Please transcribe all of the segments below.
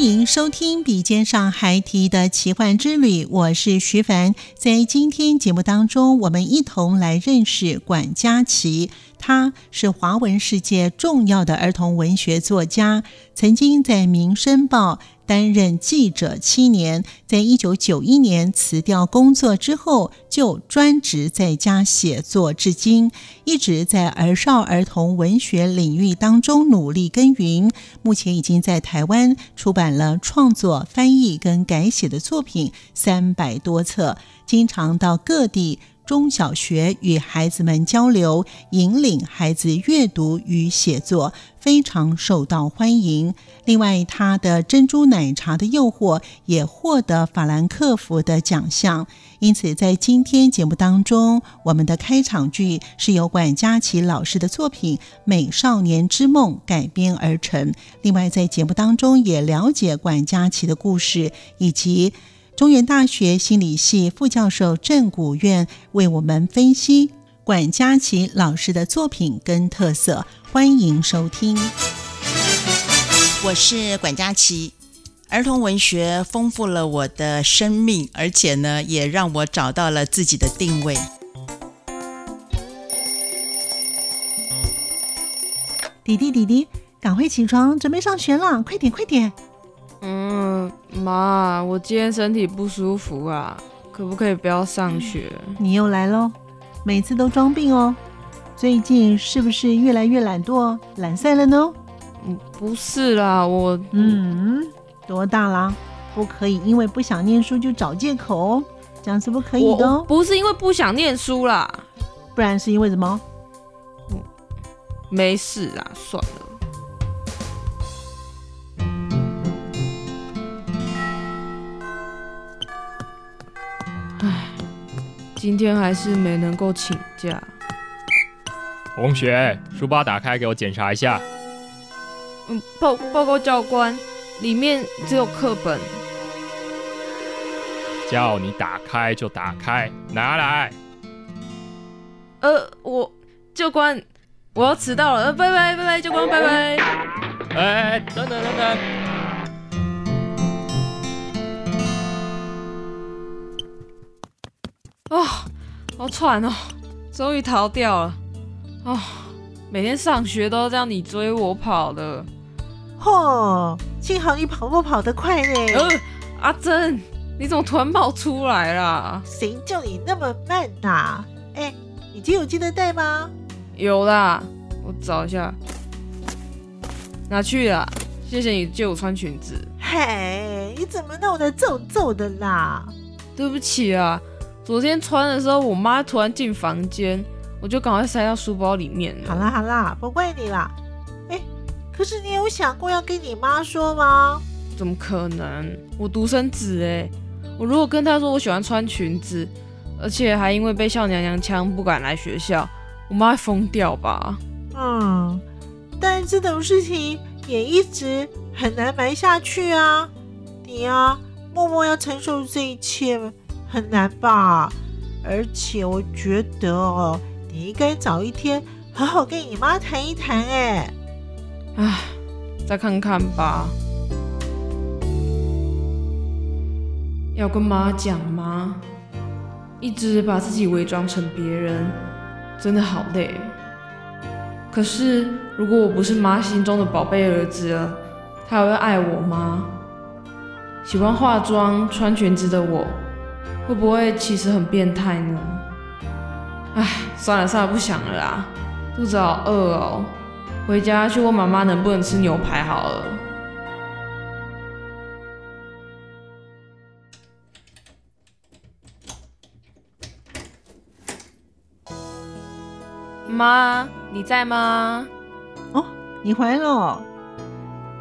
欢迎收听《笔尖上孩提的奇幻之旅》，我是徐凡。在今天节目当中，我们一同来认识管家琪。他是华文世界重要的儿童文学作家，曾经在《民生报》担任记者七年。在一九九一年辞掉工作之后，就专职在家写作，至今一直在儿少儿童文学领域当中努力耕耘。目前已经在台湾出版了创作、翻译跟改写的作品三百多册，经常到各地。中小学与孩子们交流，引领孩子阅读与写作，非常受到欢迎。另外，他的《珍珠奶茶的诱惑》也获得法兰克福的奖项。因此，在今天节目当中，我们的开场剧是由管家琪老师的作品《美少年之梦》改编而成。另外，在节目当中也了解管家琪的故事以及。中原大学心理系副教授郑古院为我们分析管家琪老师的作品跟特色，欢迎收听。我是管家琪，儿童文学丰富了我的生命，而且呢，也让我找到了自己的定位。弟弟，弟弟，赶快起床，准备上学了，快点，快点。嗯，妈，我今天身体不舒服啊，可不可以不要上学？你又来喽，每次都装病哦。最近是不是越来越懒惰、懒散了呢？嗯，不是啦，我嗯，多大啦？不可以因为不想念书就找借口哦，这样是不可以的哦。不是因为不想念书啦，不然是因为什么？嗯，没事啦，算了。今天还是没能够请假。同学，书包打开给我检查一下。嗯，报报告教官，里面只有课本。叫你打开就打开，拿来。呃，我教官，我要迟到了。呃，拜拜拜拜，教官拜拜。哎，等等等等。哦，好喘哦，终于逃掉了。哦，每天上学都这样你追我跑的。嚯，幸好你跑步跑得快呢。呃，阿珍，你怎么突然跑出来了？谁叫你那么慢呐？哎，你借有记得带吗？有啦，我找一下。拿去了，谢谢你借我穿裙子。嘿，你怎么弄得皱皱的啦？对不起啊。昨天穿的时候，我妈突然进房间，我就赶快塞到书包里面了。好啦好啦，不怪你啦。哎，可是你有想过要跟你妈说吗？怎么可能？我独生子哎，我如果跟她说我喜欢穿裙子，而且还因为被笑娘娘腔不敢来学校，我妈会疯掉吧？嗯，但这种事情也一直很难瞒下去啊。你啊，默默要承受这一切。很难吧？而且我觉得哦，你应该早一天好好跟你妈谈一谈。哎，唉，再看看吧。要跟妈讲吗？一直把自己伪装成别人，真的好累。可是如果我不是妈心中的宝贝儿子了，他还会爱我吗？喜欢化妆、穿裙子的我，会不会其实很变态呢？唉，算了算了，不想了啦，肚子好饿哦，回家去问妈妈能不能吃牛排好了。妈，你在吗？哦，你回来了。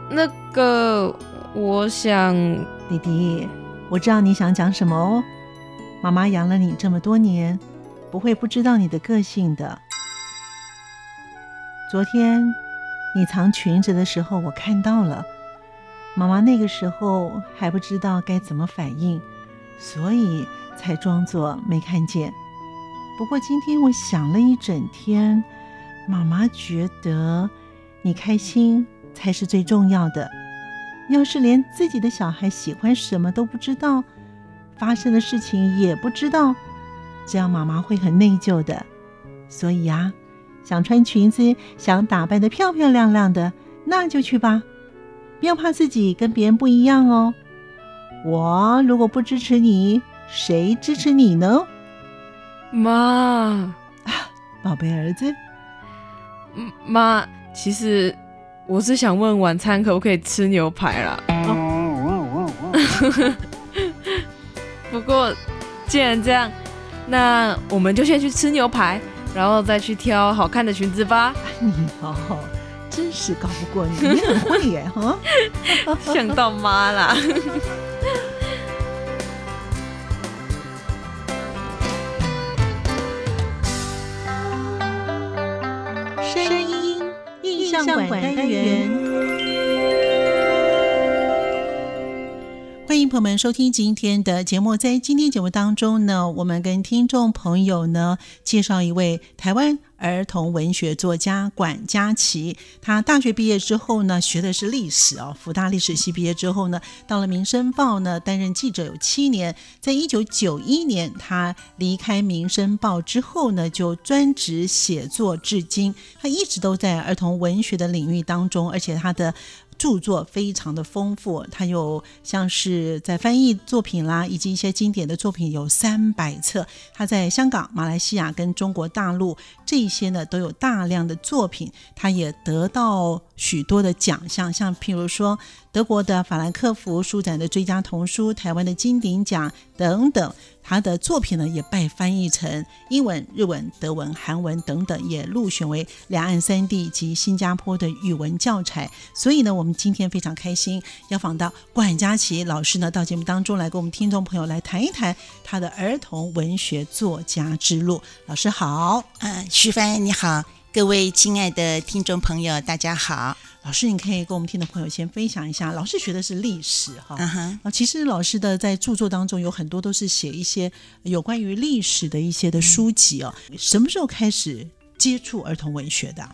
那个，我想，弟弟，我知道你想讲什么哦。妈妈养了你这么多年，不会不知道你的个性的。昨天你藏裙子的时候，我看到了。妈妈那个时候还不知道该怎么反应，所以才装作没看见。不过今天我想了一整天，妈妈觉得你开心才是最重要的。要是连自己的小孩喜欢什么都不知道，发生的事情也不知道，这样妈妈会很内疚的。所以啊，想穿裙子，想打扮的漂漂亮亮的，那就去吧，不要怕自己跟别人不一样哦。我如果不支持你，谁支持你呢？妈，宝贝儿子，妈，其实我是想问晚餐可不可以吃牛排啦。不过既然这样，那我们就先去吃牛排，然后再去挑好看的裙子吧。你哦，真是搞不过你，你很会耶哈，想到妈啦。声音印象馆单元，欢迎朋友们收听今天的节目。在今天节目当中呢，我们跟听众朋友呢介绍一位台湾。儿童文学作家管家琪，他大学毕业之后呢，学的是历史哦，福大历史系毕业之后呢，到了《民生报》呢担任记者有七年。在一九九一年，他离开《民生报》之后呢，就专职写作至今。他一直都在儿童文学的领域当中，而且他的。著作非常的丰富，他有像是在翻译作品啦，以及一些经典的作品有三百册。他在香港、马来西亚跟中国大陆这些呢都有大量的作品，他也得到许多的奖项，像譬如说。德国的法兰克福书展的最佳童书，台湾的金鼎奖等等，他的作品呢也被翻译成英文、日文、德文、韩文等等，也入选为两岸三地及新加坡的语文教材。所以呢，我们今天非常开心，要访到管家琪老师呢到节目当中来，跟我们听众朋友来谈一谈他的儿童文学作家之路。老师好，嗯，徐帆你好，各位亲爱的听众朋友，大家好。老师，你可以跟我们听的朋友先分享一下，老师学的是历史哈，啊，其实老师的在著作当中有很多都是写一些有关于历史的一些的书籍哦。什么时候开始接触儿童文学的？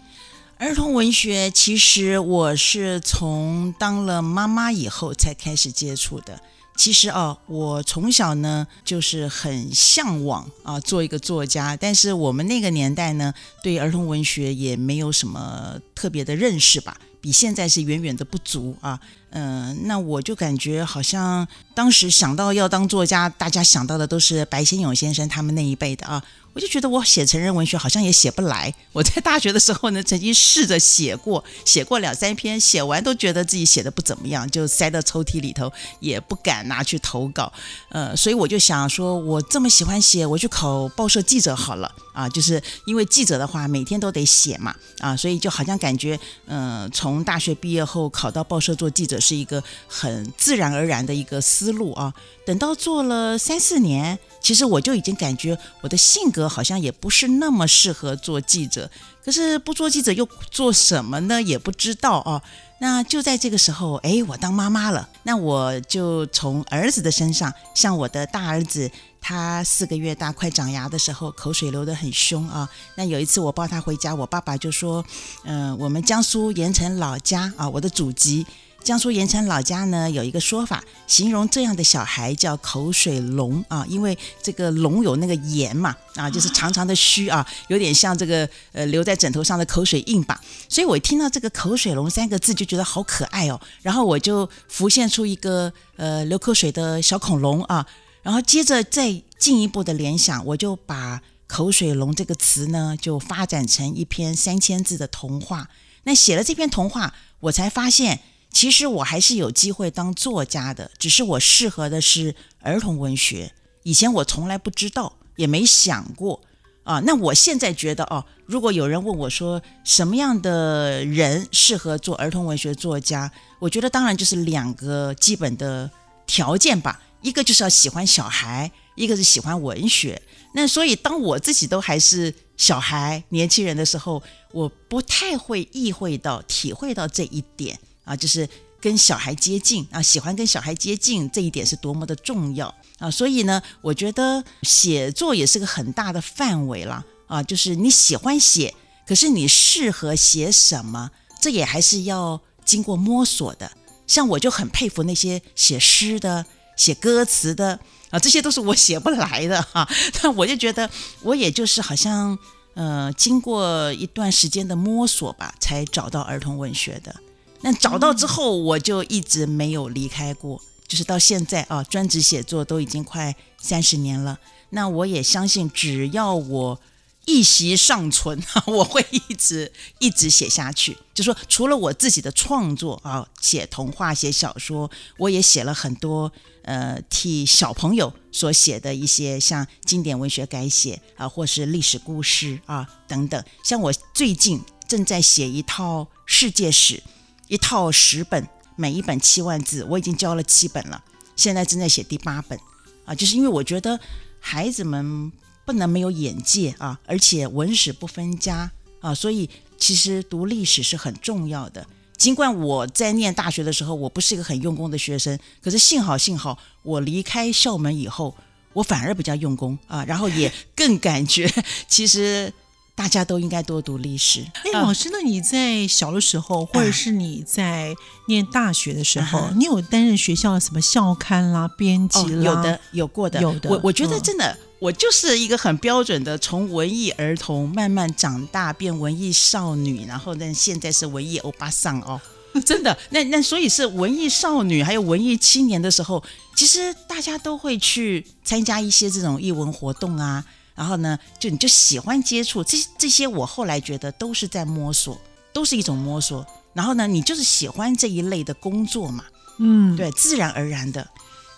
儿童文学其实我是从当了妈妈以后才开始接触的。其实哦，我从小呢就是很向往啊做一个作家，但是我们那个年代呢对儿童文学也没有什么特别的认识吧。比现在是远远的不足啊，嗯，那我就感觉好像当时想到要当作家，大家想到的都是白先勇先生他们那一辈的啊。我就觉得我写成人文学好像也写不来。我在大学的时候呢，曾经试着写过，写过两三篇，写完都觉得自己写的不怎么样，就塞到抽屉里头，也不敢拿去投稿。呃，所以我就想说，我这么喜欢写，我去考报社记者好了啊。就是因为记者的话，每天都得写嘛，啊，所以就好像感觉，嗯，从大学毕业后考到报社做记者是一个很自然而然的一个思路啊。等到做了三四年，其实我就已经感觉我的性格好像也不是那么适合做记者。可是不做记者又做什么呢？也不知道啊。那就在这个时候，哎，我当妈妈了。那我就从儿子的身上，像我的大儿子，他四个月大，快长牙的时候，口水流得很凶啊。那有一次我抱他回家，我爸爸就说：“嗯，我们江苏盐城老家啊，我的祖籍。”江苏盐城老家呢有一个说法，形容这样的小孩叫口水龙啊，因为这个龙有那个盐嘛啊，就是长长的须啊，有点像这个呃留在枕头上的口水印吧。所以我听到这个口水龙三个字就觉得好可爱哦，然后我就浮现出一个呃流口水的小恐龙啊，然后接着再进一步的联想，我就把口水龙这个词呢就发展成一篇三千字的童话。那写了这篇童话，我才发现。其实我还是有机会当作家的，只是我适合的是儿童文学。以前我从来不知道，也没想过啊。那我现在觉得哦，如果有人问我说什么样的人适合做儿童文学作家，我觉得当然就是两个基本的条件吧。一个就是要喜欢小孩，一个是喜欢文学。那所以当我自己都还是小孩、年轻人的时候，我不太会意会到、体会到这一点。啊，就是跟小孩接近啊，喜欢跟小孩接近这一点是多么的重要啊！所以呢，我觉得写作也是个很大的范围了啊，就是你喜欢写，可是你适合写什么，这也还是要经过摸索的。像我就很佩服那些写诗的、写歌词的啊，这些都是我写不来的哈。但我就觉得，我也就是好像呃，经过一段时间的摸索吧，才找到儿童文学的。那找到之后，我就一直没有离开过，就是到现在啊，专职写作都已经快三十年了。那我也相信，只要我一息尚存，我会一直一直写下去。就说除了我自己的创作啊，写童话、写小说，我也写了很多呃，替小朋友所写的一些像经典文学改写啊，或是历史故事啊等等。像我最近正在写一套世界史。一套十本，每一本七万字，我已经教了七本了，现在正在写第八本，啊，就是因为我觉得孩子们不能没有眼界啊，而且文史不分家啊，所以其实读历史是很重要的。尽管我在念大学的时候，我不是一个很用功的学生，可是幸好幸好我离开校门以后，我反而比较用功啊，然后也更感觉 其实。大家都应该多读历史。哎，老师，那你在小的时候，或者是你在念大学的时候，你有担任学校的什么校刊啦、编辑啦？有的，有过的，有的。我我觉得真的，我就是一个很标准的，从文艺儿童慢慢长大变文艺少女，然后呢，现在是文艺欧巴桑哦。真的，那那所以是文艺少女还有文艺青年的时候，其实大家都会去参加一些这种艺文活动啊。然后呢，就你就喜欢接触这这些，我后来觉得都是在摸索，都是一种摸索。然后呢，你就是喜欢这一类的工作嘛，嗯，对，自然而然的。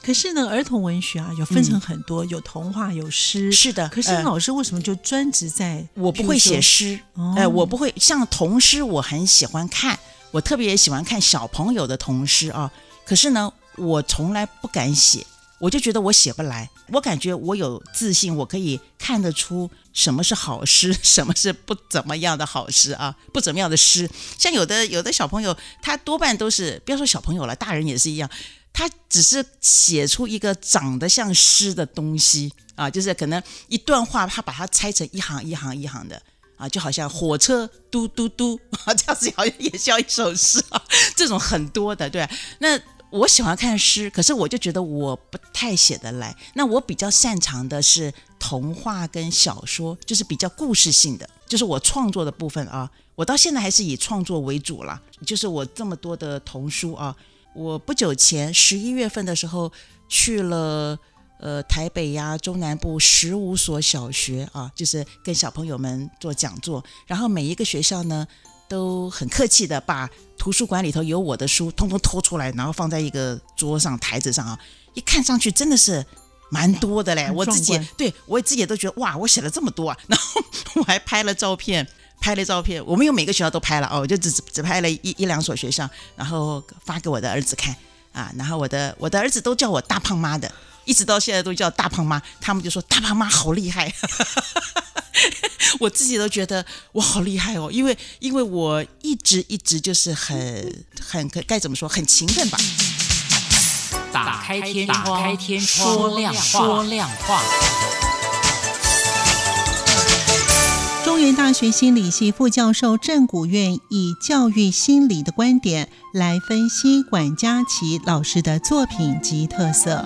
可是呢，儿童文学啊，有分成很多，有童话，有诗。是的。可是老师为什么就专职在？我不会写诗，哎，我不会像童诗，我很喜欢看，我特别喜欢看小朋友的童诗啊。可是呢，我从来不敢写。我就觉得我写不来，我感觉我有自信，我可以看得出什么是好诗，什么是不怎么样的好诗啊，不怎么样的诗。像有的有的小朋友，他多半都是，不要说小朋友了，大人也是一样，他只是写出一个长得像诗的东西啊，就是可能一段话，他把它拆成一行一行一行的啊，就好像火车嘟嘟嘟啊，这样子好像也像一首诗啊，这种很多的，对，那。我喜欢看诗，可是我就觉得我不太写得来。那我比较擅长的是童话跟小说，就是比较故事性的，就是我创作的部分啊。我到现在还是以创作为主了，就是我这么多的童书啊。我不久前十一月份的时候去了呃台北呀中南部十五所小学啊，就是跟小朋友们做讲座，然后每一个学校呢。都很客气的把图书馆里头有我的书通通拖出来，然后放在一个桌上台子上啊，一看上去真的是蛮多的嘞。我自己对我自己都觉得哇，我写了这么多啊，然后我还拍了照片，拍了照片，我们有每个学校都拍了哦，我就只只拍了一一两所学校，然后发给我的儿子看啊，然后我的我的儿子都叫我大胖妈的，一直到现在都叫大胖妈，他们就说大胖妈好厉害。我自己都觉得我好厉害哦，因为因为我一直一直就是很很该怎么说，很勤奋吧。打开天窗，说亮话。中原大学心理系副教授郑古院以教育心理的观点来分析管家琪老师的作品及特色。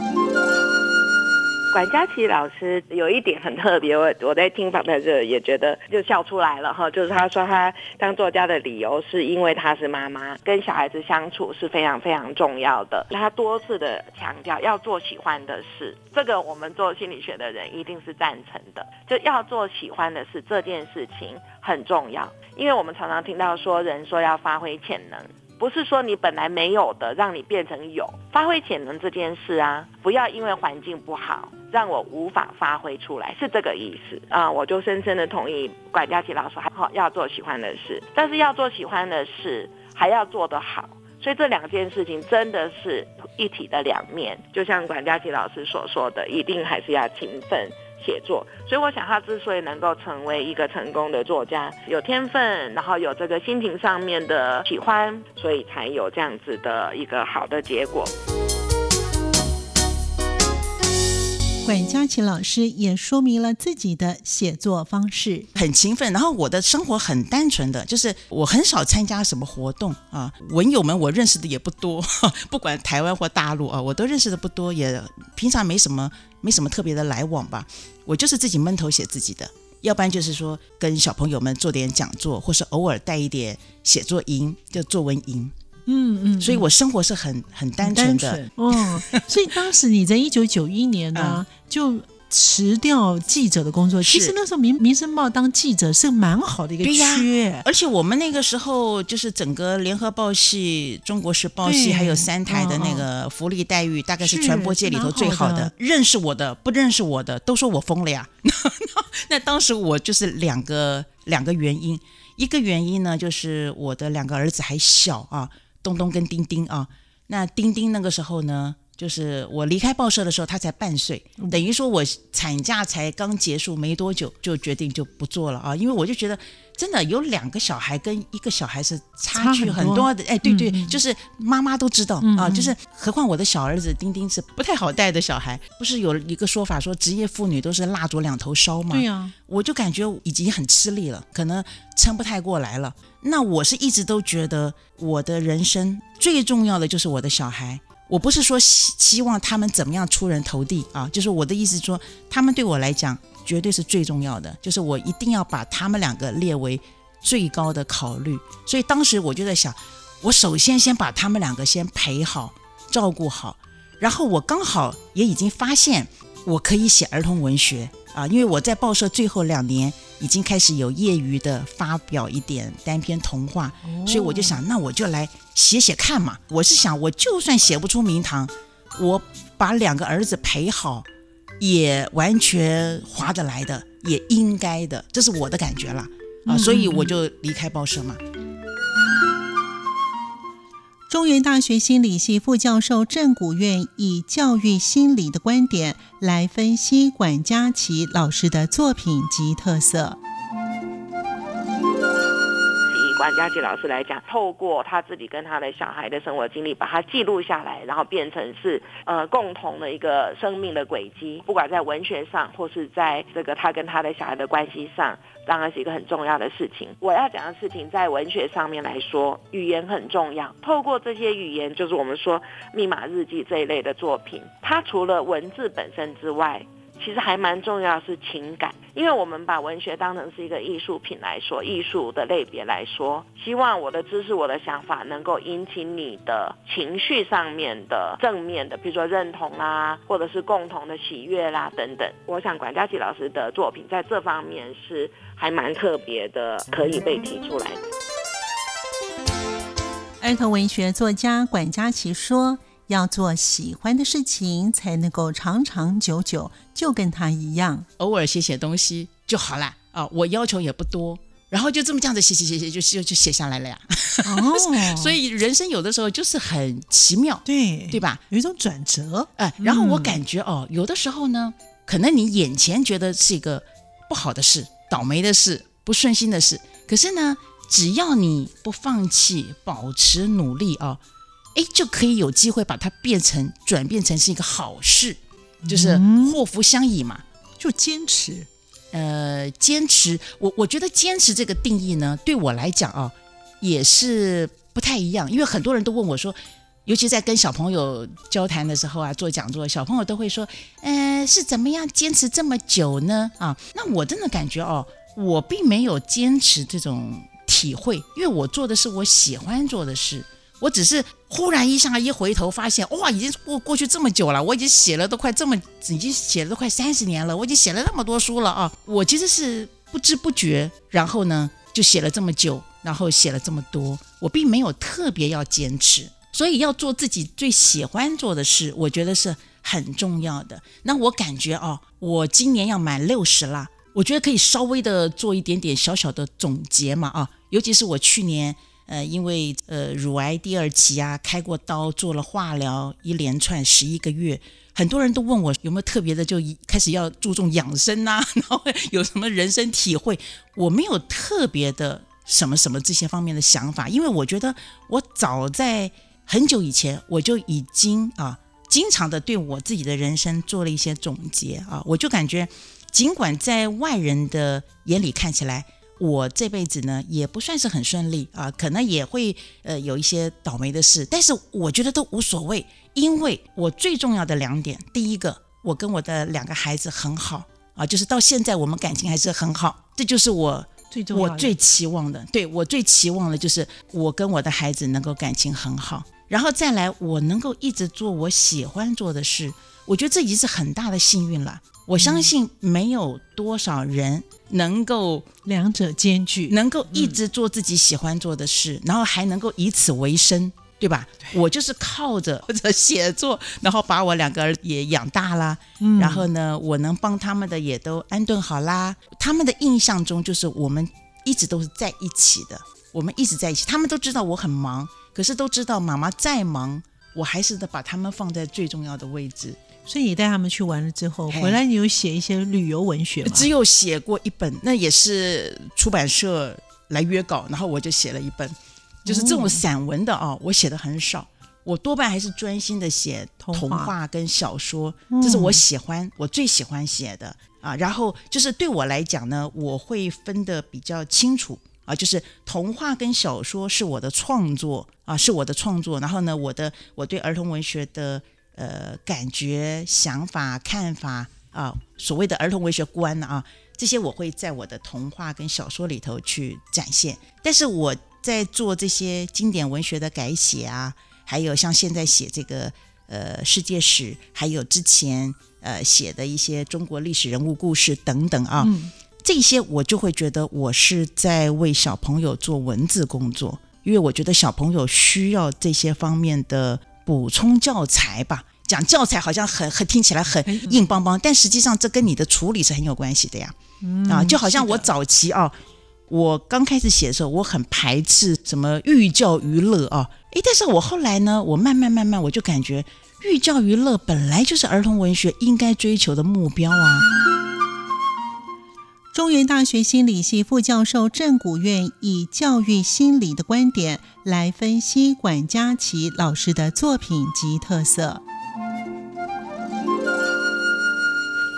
管家琪老师有一点很特别，我我在听访谈时也觉得就笑出来了哈，就是他说他当作家的理由是因为他是妈妈，跟小孩子相处是非常非常重要的。他多次的强调要做喜欢的事，这个我们做心理学的人一定是赞成的，就要做喜欢的事，这件事情很重要，因为我们常常听到说人说要发挥潜能。不是说你本来没有的，让你变成有发挥潜能这件事啊，不要因为环境不好，让我无法发挥出来，是这个意思啊。我就深深的同意管家琪老师，还好要做喜欢的事，但是要做喜欢的事还要做得好，所以这两件事情真的是一体的两面。就像管家琪老师所说的，一定还是要勤奋。写作，所以我想他之所以能够成为一个成功的作家，有天分，然后有这个心情上面的喜欢，所以才有这样子的一个好的结果。管佳琪老师也说明了自己的写作方式，很勤奋。然后我的生活很单纯的，就是我很少参加什么活动啊，文友们我认识的也不多，不管台湾或大陆啊，我都认识的不多，也平常没什么没什么特别的来往吧。我就是自己闷头写自己的，要不然就是说跟小朋友们做点讲座，或是偶尔带一点写作营，就作文营。嗯嗯，所以我生活是很很单纯的。哦，所以当时你在一九九一年呢，就辞掉记者的工作。其实那时候《民民生报》当记者是蛮好的一个缺，而且我们那个时候就是整个联合报系、中国时报系还有三台的那个福利待遇，大概是传播界里头最好的。认识我的、不认识我的都说我疯了呀。那当时我就是两个两个原因，一个原因呢就是我的两个儿子还小啊。东东跟丁丁啊，那丁丁那个时候呢，就是我离开报社的时候，他才半岁，等于说我产假才刚结束没多久，就决定就不做了啊，因为我就觉得。真的有两个小孩跟一个小孩是差距很多的，哎，对对，就是妈妈都知道啊，就是何况我的小儿子丁丁是不太好带的小孩，不是有一个说法说职业妇女都是蜡烛两头烧吗？对呀，我就感觉已经很吃力了，可能撑不太过来了。那我是一直都觉得我的人生最重要的就是我的小孩，我不是说希希望他们怎么样出人头地啊，就是我的意思说，他们对我来讲。绝对是最重要的，就是我一定要把他们两个列为最高的考虑。所以当时我就在想，我首先先把他们两个先陪好、照顾好，然后我刚好也已经发现我可以写儿童文学啊，因为我在报社最后两年已经开始有业余的发表一点单篇童话，所以我就想，那我就来写写看嘛。我是想，我就算写不出名堂，我把两个儿子陪好。也完全划得来的，也应该的，这是我的感觉了啊，所以我就离开报社嘛。中原大学心理系副教授郑古院以教育心理的观点来分析管家琪老师的作品及特色。王家琪老师来讲，透过他自己跟他的小孩的生活经历，把它记录下来，然后变成是呃共同的一个生命的轨迹。不管在文学上，或是在这个他跟他的小孩的关系上，当然是一个很重要的事情。我要讲的事情，在文学上面来说，语言很重要。透过这些语言，就是我们说密码日记这一类的作品，它除了文字本身之外，其实还蛮重要的，是情感，因为我们把文学当成是一个艺术品来说，艺术的类别来说，希望我的知识、我的想法能够引起你的情绪上面的正面的，比如说认同啊，或者是共同的喜悦啦等等。我想管家琪老师的作品在这方面是还蛮特别的，可以被提出来的。儿童文学作家管家琪说。要做喜欢的事情，才能够长长久久，就跟他一样，偶尔写写东西就好了啊！我要求也不多，然后就这么这样子写写写写，就就就写下来了呀。哦，所以人生有的时候就是很奇妙，对对吧？有一种转折，哎，然后我感觉哦，有的时候呢，可能你眼前觉得是一个不好的事、倒霉的事、不顺心的事，可是呢，只要你不放弃，保持努力啊。哎，就可以有机会把它变成转变成是一个好事，就是祸福相倚嘛。就坚持，呃，坚持，我我觉得坚持这个定义呢，对我来讲啊，也是不太一样。因为很多人都问我说，尤其在跟小朋友交谈的时候啊，做讲座，小朋友都会说，呃，是怎么样坚持这么久呢？啊，那我真的感觉哦，我并没有坚持这种体会，因为我做的是我喜欢做的事。我只是忽然一下一回头，发现哇，已经过过去这么久了，我已经写了都快这么，已经写了都快三十年了，我已经写了那么多书了啊！我其实是不知不觉，然后呢就写了这么久，然后写了这么多，我并没有特别要坚持，所以要做自己最喜欢做的事，我觉得是很重要的。那我感觉哦，我今年要满六十了，我觉得可以稍微的做一点点小小的总结嘛啊，尤其是我去年。呃，因为呃乳癌第二期啊，开过刀，做了化疗，一连串十一个月，很多人都问我有没有特别的，就一开始要注重养生呐，然后有什么人生体会？我没有特别的什么什么这些方面的想法，因为我觉得我早在很久以前我就已经啊，经常的对我自己的人生做了一些总结啊，我就感觉，尽管在外人的眼里看起来。我这辈子呢也不算是很顺利啊，可能也会呃有一些倒霉的事，但是我觉得都无所谓，因为我最重要的两点，第一个，我跟我的两个孩子很好啊，就是到现在我们感情还是很好，这就是我最重要我最期望的，对我最期望的就是我跟我的孩子能够感情很好，然后再来我能够一直做我喜欢做的事，我觉得这已经是很大的幸运了。我相信没有多少人能够两者兼具，能够一直做自己喜欢做的事，然后还能够以此为生，对吧？我就是靠着或者写作，然后把我两个儿也养大啦。然后呢，我能帮他们的也都安顿好啦。他们的印象中就是我们一直都是在一起的，我们一直在一起。他们都知道我很忙，可是都知道妈妈再忙，我还是得把他们放在最重要的位置。所以你带他们去玩了之后，回来你有写一些旅游文学吗？只有写过一本，那也是出版社来约稿，然后我就写了一本，就是这种散文的啊，我写的很少，我多半还是专心的写童话跟小说，这是我喜欢，我最喜欢写的啊。然后就是对我来讲呢，我会分得比较清楚啊，就是童话跟小说是我的创作啊，是我的创作。然后呢，我的我对儿童文学的。呃，感觉、想法、看法啊，所谓的儿童文学观啊，这些我会在我的童话跟小说里头去展现。但是我在做这些经典文学的改写啊，还有像现在写这个呃世界史，还有之前呃写的一些中国历史人物故事等等啊，这些我就会觉得我是在为小朋友做文字工作，因为我觉得小朋友需要这些方面的。补充教材吧，讲教材好像很很听起来很硬邦邦，但实际上这跟你的处理是很有关系的呀。啊，就好像我早期啊，我刚开始写的时候，我很排斥什么寓教于乐啊，诶，但是我后来呢，我慢慢慢慢我就感觉寓教于乐本来就是儿童文学应该追求的目标啊。中原大学心理系副教授郑古院以教育心理的观点来分析管家琪老师的作品及特色。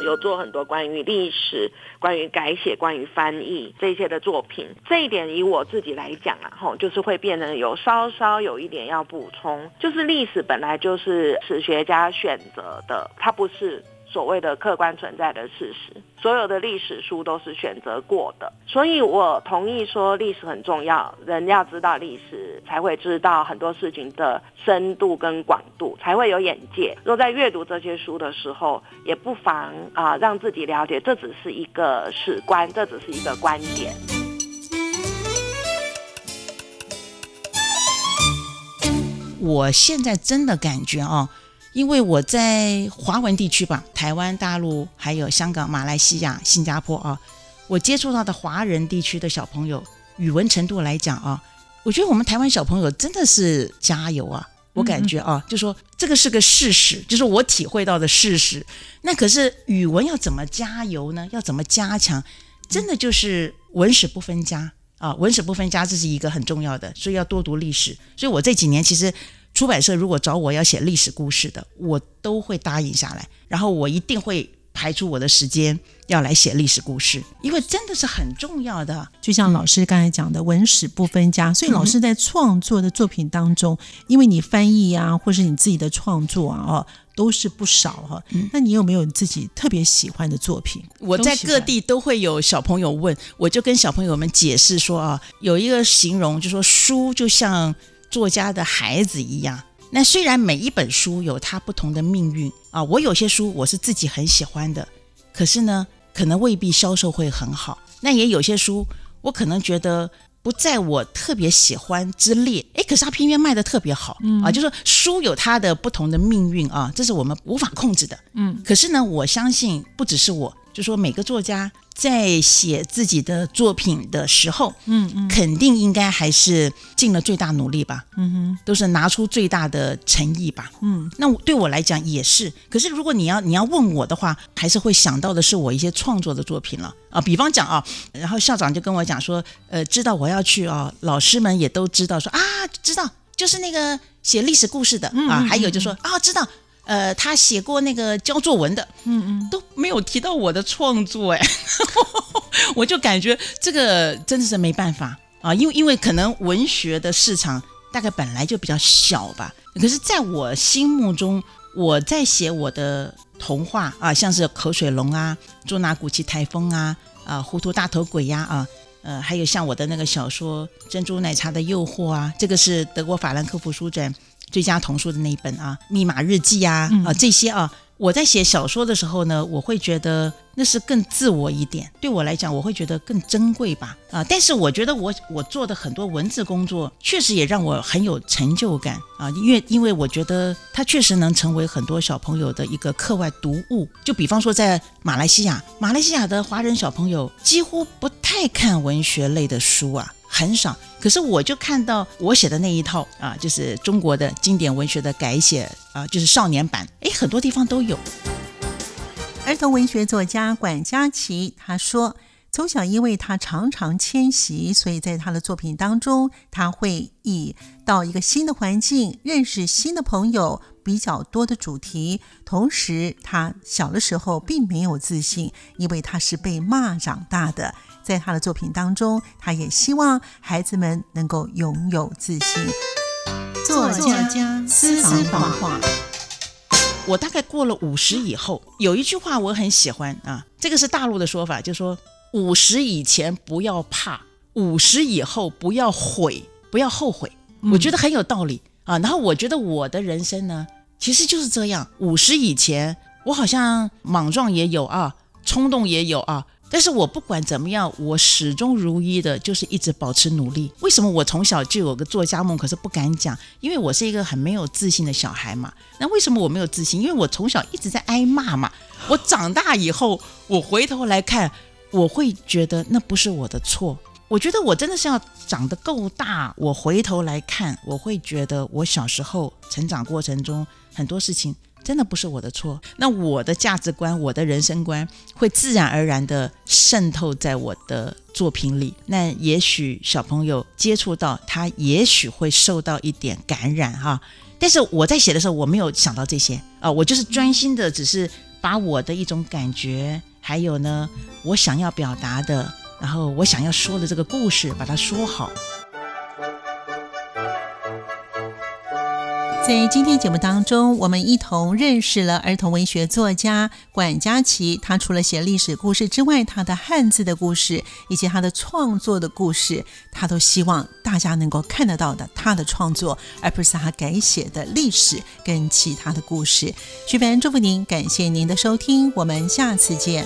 有做很多关于历史、关于改写、关于翻译这些的作品。这一点以我自己来讲啊，吼，就是会变得有稍稍有一点要补充，就是历史本来就是史学家选择的，它不是。所谓的客观存在的事实，所有的历史书都是选择过的，所以我同意说历史很重要，人要知道历史，才会知道很多事情的深度跟广度，才会有眼界。若在阅读这些书的时候，也不妨啊让自己了解，这只是一个史观，这只是一个观点。我现在真的感觉啊。因为我在华文地区吧，台湾、大陆还有香港、马来西亚、新加坡啊，我接触到的华人地区的小朋友，语文程度来讲啊，我觉得我们台湾小朋友真的是加油啊！我感觉啊，就说这个是个事实，就是我体会到的事实。那可是语文要怎么加油呢？要怎么加强？真的就是文史不分家啊，文史不分家这是一个很重要的，所以要多读历史。所以我这几年其实。出版社如果找我要写历史故事的，我都会答应下来。然后我一定会排出我的时间要来写历史故事，因为真的是很重要的。就像老师刚才讲的，文史不分家，所以老师在创作的作品当中，因为你翻译啊，或是你自己的创作啊，哦，都是不少哈。那你有没有自己特别喜欢的作品？我在各地都会有小朋友问，我就跟小朋友们解释说啊，有一个形容，就说书就像作家的孩子一样。那虽然每一本书有它不同的命运啊，我有些书我是自己很喜欢的，可是呢，可能未必销售会很好。那也有些书，我可能觉得不在我特别喜欢之列，诶，可是它偏偏卖的特别好啊。就是书有它的不同的命运啊，这是我们无法控制的。嗯，可是呢，我相信不只是我，就说每个作家。在写自己的作品的时候，嗯嗯，肯定应该还是尽了最大努力吧，嗯哼，都是拿出最大的诚意吧，嗯，那对我来讲也是。可是如果你要你要问我的话，还是会想到的是我一些创作的作品了啊。比方讲啊，然后校长就跟我讲说，呃，知道我要去啊，老师们也都知道说啊，知道就是那个写历史故事的啊，还有就说啊，知道。呃，他写过那个教作文的，嗯嗯，都没有提到我的创作，哎，我就感觉这个真的是没办法啊，因为因为可能文学的市场大概本来就比较小吧，可是在我心目中，我在写我的童话啊，像是口水龙啊、捉拿古奇台风啊、啊糊涂大头鬼呀啊，呃，还有像我的那个小说《珍珠奶茶的诱惑》啊，这个是德国法兰克福书展。最佳童书的那一本啊，《密码日记》啊，啊这些啊，我在写小说的时候呢，我会觉得那是更自我一点，对我来讲，我会觉得更珍贵吧，啊，但是我觉得我我做的很多文字工作，确实也让我很有成就感。啊，因为因为我觉得它确实能成为很多小朋友的一个课外读物，就比方说在马来西亚，马来西亚的华人小朋友几乎不太看文学类的书啊。很少，可是我就看到我写的那一套啊，就是中国的经典文学的改写啊，就是少年版，哎，很多地方都有。儿童文学作家管家琪他说，从小因为他常常迁徙，所以在他的作品当中，他会以到一个新的环境，认识新的朋友比较多的主题。同时，他小的时候并没有自信，因为他是被骂长大的。在他的作品当中，他也希望孩子们能够拥有自信。作家私房话，我大概过了五十以后，有一句话我很喜欢啊，这个是大陆的说法，就说五十以前不要怕，五十以后不要悔，不要后悔。我觉得很有道理啊。然后我觉得我的人生呢，其实就是这样。五十以前，我好像莽撞也有啊，冲动也有啊。但是我不管怎么样，我始终如一的，就是一直保持努力。为什么我从小就有个作家梦，可是不敢讲？因为我是一个很没有自信的小孩嘛。那为什么我没有自信？因为我从小一直在挨骂嘛。我长大以后，我回头来看，我会觉得那不是我的错。我觉得我真的是要长得够大，我回头来看，我会觉得我小时候成长过程中很多事情。真的不是我的错，那我的价值观、我的人生观会自然而然的渗透在我的作品里。那也许小朋友接触到他，也许会受到一点感染哈。但是我在写的时候，我没有想到这些啊，我就是专心的，只是把我的一种感觉，还有呢，我想要表达的，然后我想要说的这个故事，把它说好。在今天节目当中，我们一同认识了儿童文学作家管家琪。他除了写历史故事之外，他的汉字的故事以及他的创作的故事，他都希望大家能够看得到的他的创作，而不是他改写的历史跟其他的故事。徐凡祝福您，感谢您的收听，我们下次见。